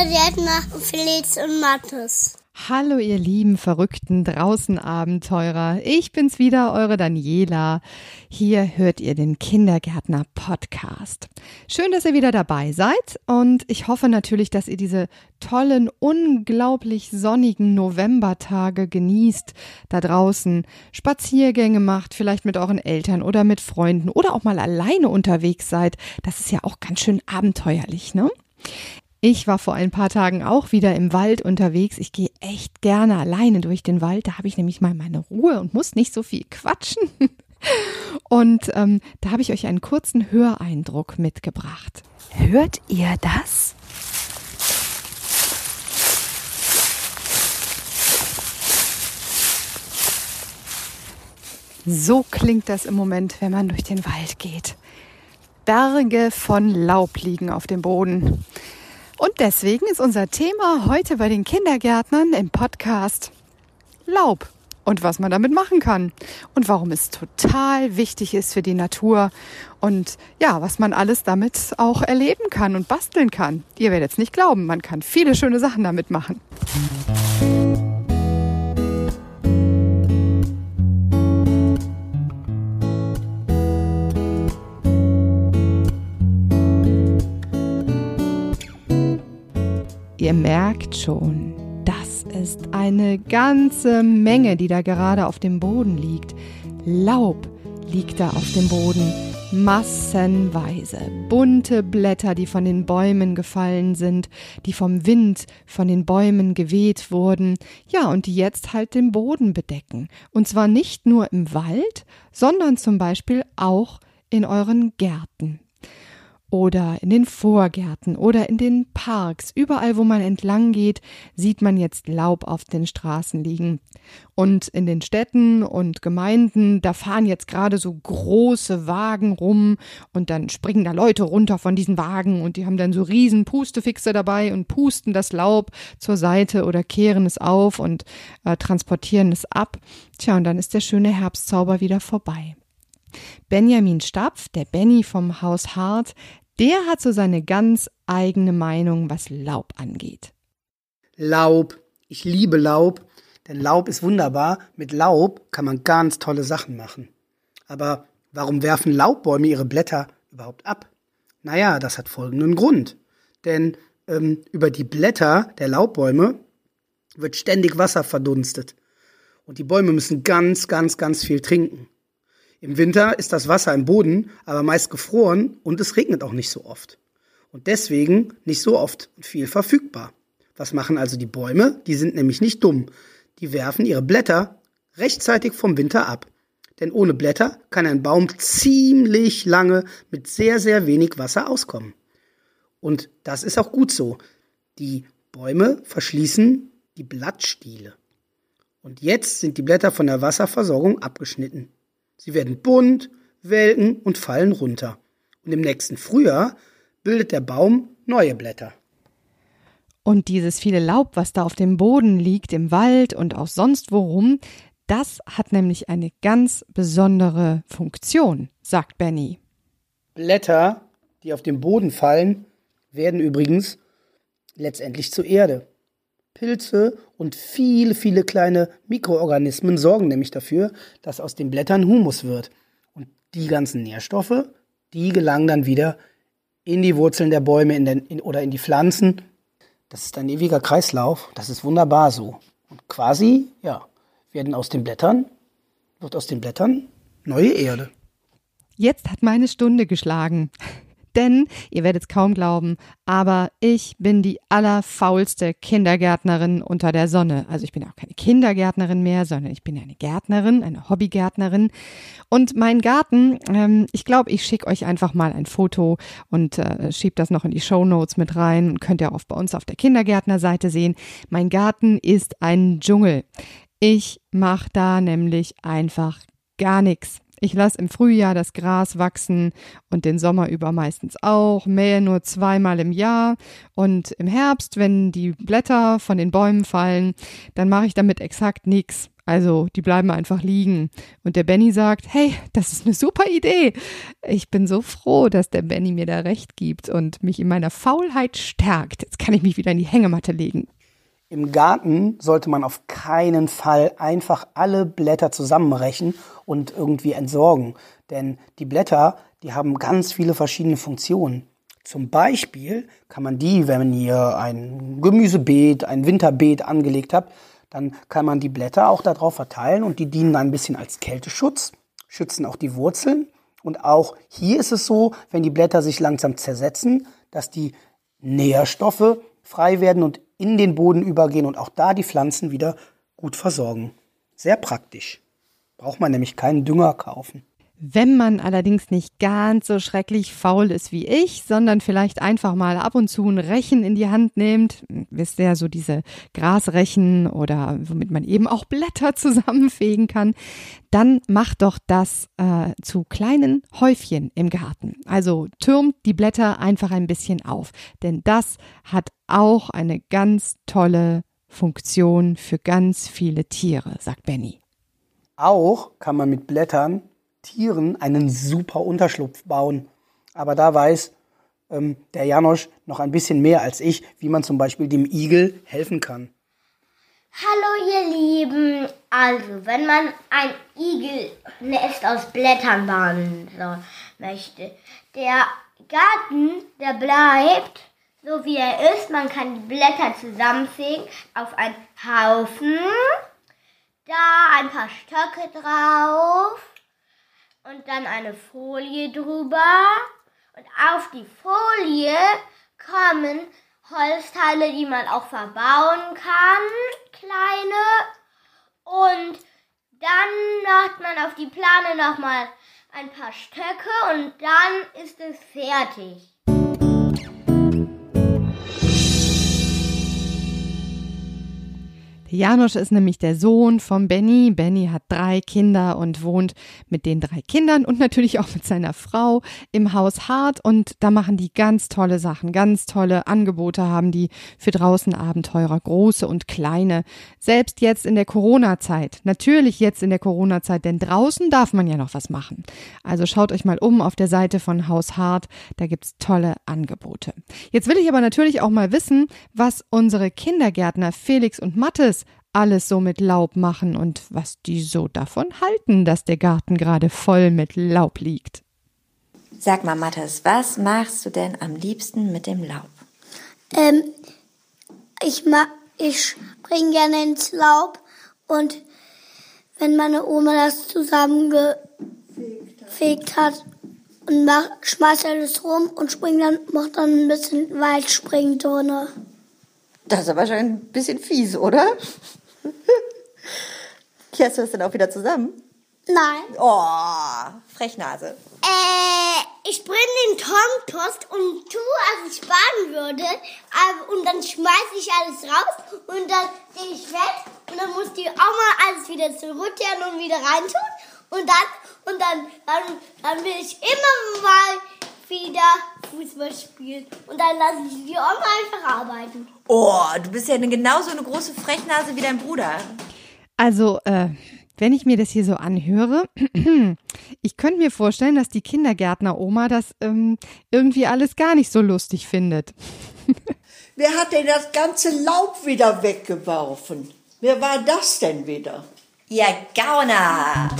Kindergärtner Felix und Mathis. Hallo ihr lieben verrückten Draußenabenteurer. Ich bin's wieder, eure Daniela. Hier hört ihr den Kindergärtner Podcast. Schön, dass ihr wieder dabei seid und ich hoffe natürlich, dass ihr diese tollen, unglaublich sonnigen Novembertage genießt, da draußen Spaziergänge macht, vielleicht mit euren Eltern oder mit Freunden oder auch mal alleine unterwegs seid. Das ist ja auch ganz schön abenteuerlich, ne? Ich war vor ein paar Tagen auch wieder im Wald unterwegs. Ich gehe echt gerne alleine durch den Wald. Da habe ich nämlich mal meine Ruhe und muss nicht so viel quatschen. Und ähm, da habe ich euch einen kurzen Höreindruck mitgebracht. Hört ihr das? So klingt das im Moment, wenn man durch den Wald geht. Berge von Laub liegen auf dem Boden. Und deswegen ist unser Thema heute bei den Kindergärtnern im Podcast Laub und was man damit machen kann und warum es total wichtig ist für die Natur und ja, was man alles damit auch erleben kann und basteln kann. Ihr werdet es nicht glauben, man kann viele schöne Sachen damit machen. Ihr merkt schon, das ist eine ganze Menge, die da gerade auf dem Boden liegt. Laub liegt da auf dem Boden, massenweise. Bunte Blätter, die von den Bäumen gefallen sind, die vom Wind von den Bäumen geweht wurden, ja, und die jetzt halt den Boden bedecken. Und zwar nicht nur im Wald, sondern zum Beispiel auch in euren Gärten oder in den Vorgärten oder in den Parks. Überall, wo man entlang geht, sieht man jetzt Laub auf den Straßen liegen. Und in den Städten und Gemeinden, da fahren jetzt gerade so große Wagen rum und dann springen da Leute runter von diesen Wagen und die haben dann so riesen Pustefixe dabei und pusten das Laub zur Seite oder kehren es auf und äh, transportieren es ab. Tja, und dann ist der schöne Herbstzauber wieder vorbei. Benjamin Stapf, der Benny vom Haus Hart, der hat so seine ganz eigene Meinung, was Laub angeht. Laub. Ich liebe Laub, denn Laub ist wunderbar. Mit Laub kann man ganz tolle Sachen machen. Aber warum werfen Laubbäume ihre Blätter überhaupt ab? Naja, das hat folgenden Grund. Denn ähm, über die Blätter der Laubbäume wird ständig Wasser verdunstet. Und die Bäume müssen ganz, ganz, ganz viel trinken. Im Winter ist das Wasser im Boden aber meist gefroren und es regnet auch nicht so oft. Und deswegen nicht so oft und viel verfügbar. Was machen also die Bäume? Die sind nämlich nicht dumm. Die werfen ihre Blätter rechtzeitig vom Winter ab. Denn ohne Blätter kann ein Baum ziemlich lange mit sehr, sehr wenig Wasser auskommen. Und das ist auch gut so. Die Bäume verschließen die Blattstiele. Und jetzt sind die Blätter von der Wasserversorgung abgeschnitten. Sie werden bunt, welken und fallen runter. Und im nächsten Frühjahr bildet der Baum neue Blätter. Und dieses viele Laub, was da auf dem Boden liegt, im Wald und auch sonst worum, das hat nämlich eine ganz besondere Funktion, sagt Benny. Blätter, die auf den Boden fallen, werden übrigens letztendlich zur Erde. Pilze und viele, viele kleine Mikroorganismen sorgen nämlich dafür, dass aus den Blättern Humus wird. Und die ganzen Nährstoffe, die gelangen dann wieder in die Wurzeln der Bäume in den, in, oder in die Pflanzen. Das ist ein ewiger Kreislauf. Das ist wunderbar so. Und quasi, ja, werden aus den Blättern, wird aus den Blättern neue Erde. Jetzt hat meine Stunde geschlagen. Denn, ihr werdet es kaum glauben, aber ich bin die allerfaulste Kindergärtnerin unter der Sonne. Also ich bin auch keine Kindergärtnerin mehr, sondern ich bin eine Gärtnerin, eine Hobbygärtnerin. Und mein Garten, ähm, ich glaube, ich schicke euch einfach mal ein Foto und äh, schiebe das noch in die Show Notes mit rein. Könnt ihr auch bei uns auf der Kindergärtnerseite sehen. Mein Garten ist ein Dschungel. Ich mache da nämlich einfach gar nichts. Ich lasse im Frühjahr das Gras wachsen und den Sommer über meistens auch, mähe nur zweimal im Jahr und im Herbst, wenn die Blätter von den Bäumen fallen, dann mache ich damit exakt nichts. Also die bleiben einfach liegen. Und der Benny sagt, hey, das ist eine super Idee. Ich bin so froh, dass der Benny mir da recht gibt und mich in meiner Faulheit stärkt. Jetzt kann ich mich wieder in die Hängematte legen. Im Garten sollte man auf keinen Fall einfach alle Blätter zusammenrechen und irgendwie entsorgen. Denn die Blätter, die haben ganz viele verschiedene Funktionen. Zum Beispiel kann man die, wenn ihr ein Gemüsebeet, ein Winterbeet angelegt habt, dann kann man die Blätter auch darauf verteilen und die dienen ein bisschen als Kälteschutz, schützen auch die Wurzeln. Und auch hier ist es so, wenn die Blätter sich langsam zersetzen, dass die Nährstoffe frei werden und in den Boden übergehen und auch da die Pflanzen wieder gut versorgen. Sehr praktisch. Braucht man nämlich keinen Dünger kaufen. Wenn man allerdings nicht ganz so schrecklich faul ist wie ich, sondern vielleicht einfach mal ab und zu ein Rechen in die Hand nimmt, wisst ihr ja so diese Grasrechen oder womit man eben auch Blätter zusammenfegen kann, dann macht doch das äh, zu kleinen Häufchen im Garten. Also türmt die Blätter einfach ein bisschen auf, denn das hat auch eine ganz tolle Funktion für ganz viele Tiere, sagt Benny. Auch kann man mit Blättern Tieren einen super Unterschlupf bauen. Aber da weiß ähm, der Janosch noch ein bisschen mehr als ich, wie man zum Beispiel dem Igel helfen kann. Hallo ihr Lieben. Also, wenn man ein Igelnest aus Blättern bauen möchte, der Garten, der bleibt so wie er ist. Man kann die Blätter zusammenfegen auf einen Haufen. Da ein paar Stöcke drauf und dann eine Folie drüber. Und auf die Folie kommen Holzteile, die man auch verbauen kann, kleine. Und dann macht man auf die Plane nochmal ein paar Stöcke und dann ist es fertig. Janusz ist nämlich der Sohn von Benny. Benny hat drei Kinder und wohnt mit den drei Kindern und natürlich auch mit seiner Frau im Haus Hart. Und da machen die ganz tolle Sachen, ganz tolle Angebote haben die für draußen Abenteurer, große und kleine. Selbst jetzt in der Corona-Zeit. Natürlich jetzt in der Corona-Zeit, denn draußen darf man ja noch was machen. Also schaut euch mal um auf der Seite von Haus Hart. Da gibt's tolle Angebote. Jetzt will ich aber natürlich auch mal wissen, was unsere Kindergärtner Felix und Mattes alles so mit Laub machen und was die so davon halten, dass der Garten gerade voll mit Laub liegt. Sag mal, Mathis, was machst du denn am liebsten mit dem Laub? Ähm, ich mag, ich spring gerne ins Laub und wenn meine Oma das zusammengefegt hat und mach, schmeißt alles rum und springt dann, macht dann ein bisschen Waldspringturne. Das ist aber schon ein bisschen fies, oder? Kehrst du das denn auch wieder zusammen? Nein. Oh, Frechnase. Äh, ich bringe den Kompost und tue, als ich baden würde. Und dann schmeiße ich alles raus und dann gehe ich weg. Und dann muss die Oma alles wieder zurückkehren und wieder reintun. Und dann, und dann, dann, dann will ich immer mal wieder Fußball spielen. Und dann lasse ich die Oma einfach arbeiten. Oh, du bist ja eine, genauso eine große Frechnase wie dein Bruder. Also, äh, wenn ich mir das hier so anhöre, ich könnte mir vorstellen, dass die Kindergärtner-Oma das ähm, irgendwie alles gar nicht so lustig findet. Wer hat denn das ganze Laub wieder weggeworfen? Wer war das denn wieder? Ihr Gauner!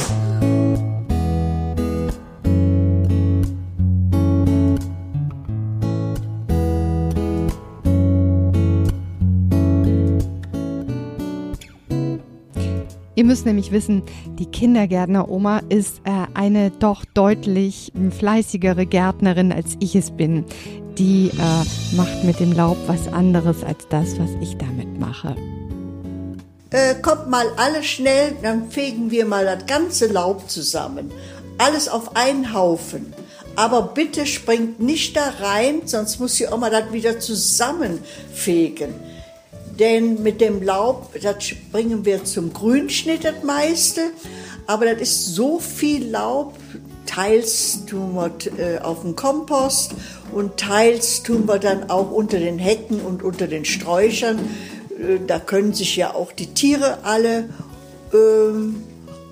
Müsst nämlich wissen, die Kindergärtner-Oma ist äh, eine doch deutlich fleißigere Gärtnerin, als ich es bin. Die äh, macht mit dem Laub was anderes als das, was ich damit mache. Äh, kommt mal alle schnell, dann fegen wir mal das ganze Laub zusammen. Alles auf einen Haufen. Aber bitte springt nicht da rein, sonst muss die Oma das wieder zusammenfegen. Denn mit dem Laub, das bringen wir zum Grünschnitt das meiste. Aber das ist so viel Laub, teils tun wir äh, auf den Kompost und teils tun wir dann auch unter den Hecken und unter den Sträuchern. Äh, da können sich ja auch die Tiere alle ähm,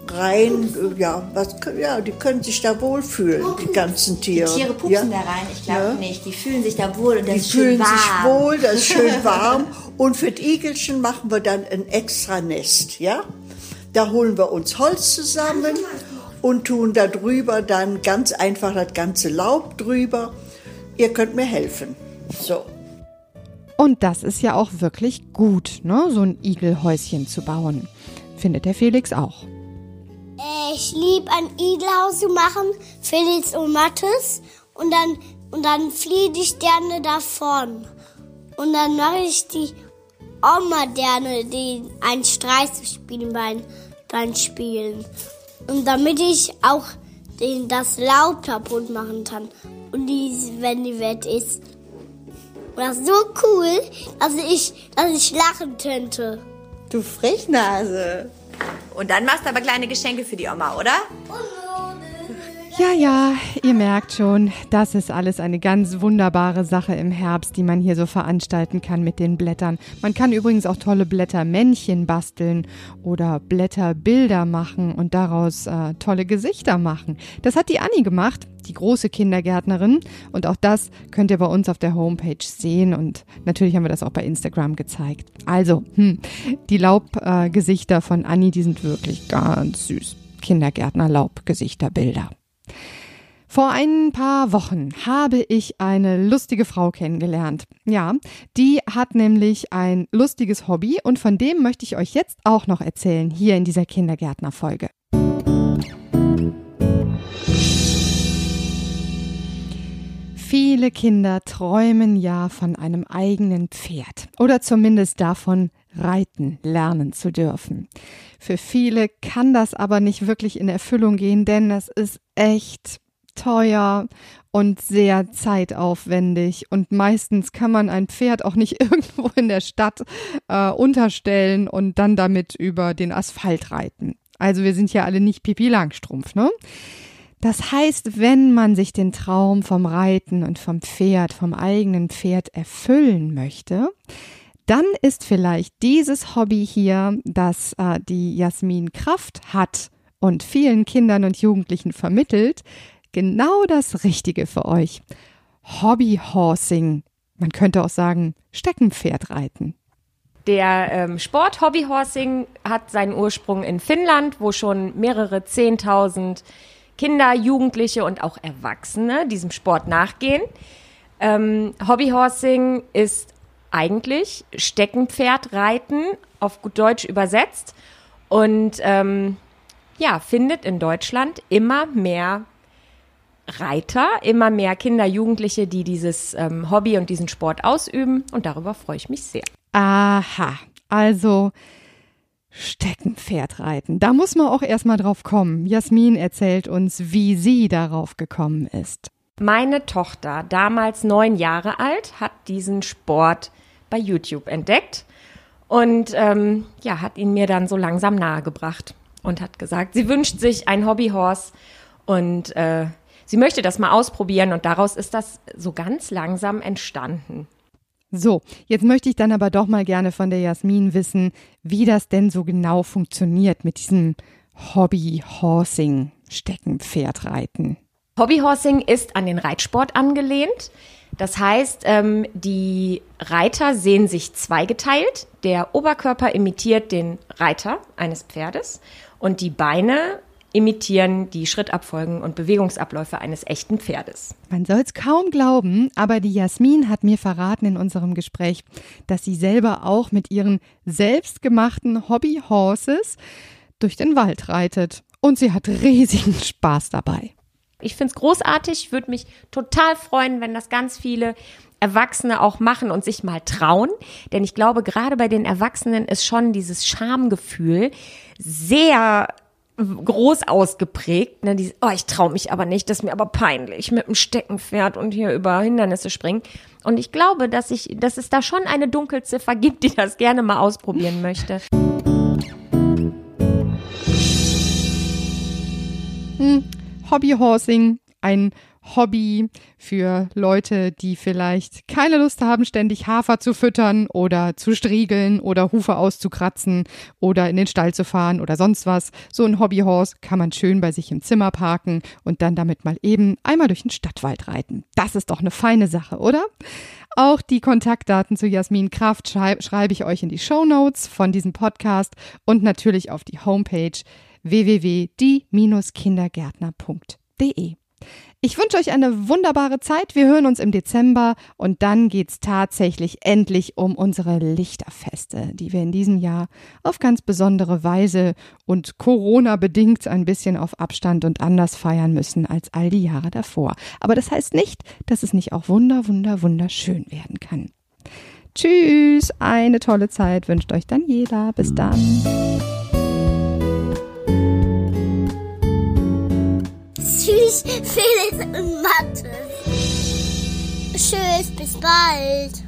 rein, äh, ja, was, ja, die können sich da wohlfühlen, die ganzen Tiere. Tiere pupsen ja. da rein, ich glaube Ja. nicht. Die fühlen sich da wohl und das Die ist schön fühlen warm. sich wohl, das ist schön warm. Und für die Igelchen machen wir dann ein extra Nest, ja? Da holen wir uns Holz zusammen und tun da drüber dann ganz einfach das ganze Laub drüber. Ihr könnt mir helfen. So. Und das ist ja auch wirklich gut, ne? so ein Igelhäuschen zu bauen. Findet der Felix auch. Äh, Ich liebe ein Igelhaus zu machen, Felix und Mathis. Und dann, und dann fliege ich gerne davon. Und dann mache ich die Oma gerne den, einen Streich zu spielen beim, beim Spielen. Und damit ich auch den, das Laub kaputt machen kann. Und die, wenn die Welt ist. Und das ist so cool, dass ich, dass ich lachen könnte. Du Frechnase. Und dann machst du aber kleine Geschenke für die Oma, oder? Ja, ja, ihr merkt schon, das ist alles eine ganz wunderbare Sache im Herbst, die man hier so veranstalten kann mit den Blättern. Man kann übrigens auch tolle Blättermännchen basteln oder Blätterbilder machen und daraus äh, tolle Gesichter machen. Das hat die Anni gemacht, die große Kindergärtnerin. Und auch das könnt ihr bei uns auf der Homepage sehen. Und natürlich haben wir das auch bei Instagram gezeigt. Also, hm, die Laubgesichter äh, von Anni, die sind wirklich ganz süß. Kindergärtner-Laubgesichterbilder. Vor ein paar Wochen habe ich eine lustige Frau kennengelernt. Ja, die hat nämlich ein lustiges Hobby und von dem möchte ich euch jetzt auch noch erzählen, hier in dieser Kindergärtner-Folge. Viele Kinder träumen ja von einem eigenen Pferd oder zumindest davon, reiten lernen zu dürfen. Für viele kann das aber nicht wirklich in Erfüllung gehen, denn das ist echt teuer und sehr zeitaufwendig und meistens kann man ein Pferd auch nicht irgendwo in der Stadt äh, unterstellen und dann damit über den Asphalt reiten. Also wir sind ja alle nicht Pipi Langstrumpf, ne? Das heißt, wenn man sich den Traum vom Reiten und vom Pferd, vom eigenen Pferd erfüllen möchte, dann ist vielleicht dieses Hobby hier, das äh, die Jasmin Kraft hat und vielen Kindern und Jugendlichen vermittelt, genau das Richtige für euch. Hobbyhorsing. Man könnte auch sagen, Steckenpferdreiten. Der ähm, Sport Hobbyhorsing hat seinen Ursprung in Finnland, wo schon mehrere Zehntausend Kinder, Jugendliche und auch Erwachsene diesem Sport nachgehen. Ähm, Hobbyhorsing ist eigentlich Steckenpferdreiten auf gut Deutsch übersetzt und ähm, ja, findet in Deutschland immer mehr Reiter, immer mehr Kinder, Jugendliche, die dieses ähm, Hobby und diesen Sport ausüben und darüber freue ich mich sehr. Aha, also Steckenpferdreiten. Da muss man auch erstmal drauf kommen. Jasmin erzählt uns, wie sie darauf gekommen ist. Meine Tochter, damals neun Jahre alt, hat diesen Sport bei YouTube entdeckt und ähm, ja, hat ihn mir dann so langsam nahegebracht und hat gesagt, sie wünscht sich ein Hobbyhorse und äh, sie möchte das mal ausprobieren und daraus ist das so ganz langsam entstanden. So, jetzt möchte ich dann aber doch mal gerne von der Jasmin wissen, wie das denn so genau funktioniert mit diesem Hobby-Horsing, Steckenpferdreiten. Hobbyhorsing ist an den Reitsport angelehnt. Das heißt, ähm, die Reiter sehen sich zweigeteilt. Der Oberkörper imitiert den Reiter eines Pferdes und die Beine imitieren die Schrittabfolgen und Bewegungsabläufe eines echten Pferdes. Man soll's kaum glauben, aber die Jasmin hat mir verraten in unserem Gespräch, dass sie selber auch mit ihren selbstgemachten Hobbyhorses durch den Wald reitet. Und sie hat riesigen Spaß dabei. Ich finde es großartig, würde mich total freuen, wenn das ganz viele Erwachsene auch machen und sich mal trauen. Denn ich glaube, gerade bei den Erwachsenen ist schon dieses Schamgefühl sehr groß ausgeprägt. Ne? Dieses, oh, ich traue mich aber nicht, das ist mir aber peinlich mit dem Steckenpferd und hier über Hindernisse springen. Und ich glaube, dass, ich, dass es da schon eine Dunkelziffer gibt, die das gerne mal ausprobieren möchte. Hm, Hobbyhorsing, ein Hobby für Leute, die vielleicht keine Lust haben, ständig Hafer zu füttern oder zu striegeln oder Hufe auszukratzen oder in den Stall zu fahren oder sonst was. So ein Hobbyhorse kann man schön bei sich im Zimmer parken und dann damit mal eben einmal durch den Stadtwald reiten. Das ist doch eine feine Sache, oder? Auch die Kontaktdaten zu Jasmin Kraft schrei schreibe ich euch in die Show Notes von diesem Podcast und natürlich auf die Homepage www.die-kindergärtner.de. Ich wünsche euch eine wunderbare Zeit. Wir hören uns im Dezember und dann geht's tatsächlich endlich um unsere Lichterfeste, die wir in diesem Jahr auf ganz besondere Weise und Corona bedingt ein bisschen auf Abstand und anders feiern müssen als all die Jahre davor. Aber das heißt nicht, dass es nicht auch wunder, wunder, wunderschön werden kann. Tschüss, eine tolle Zeit wünscht euch Daniela. Bis dann. Felix und Mathe. Tschüss, bis bald.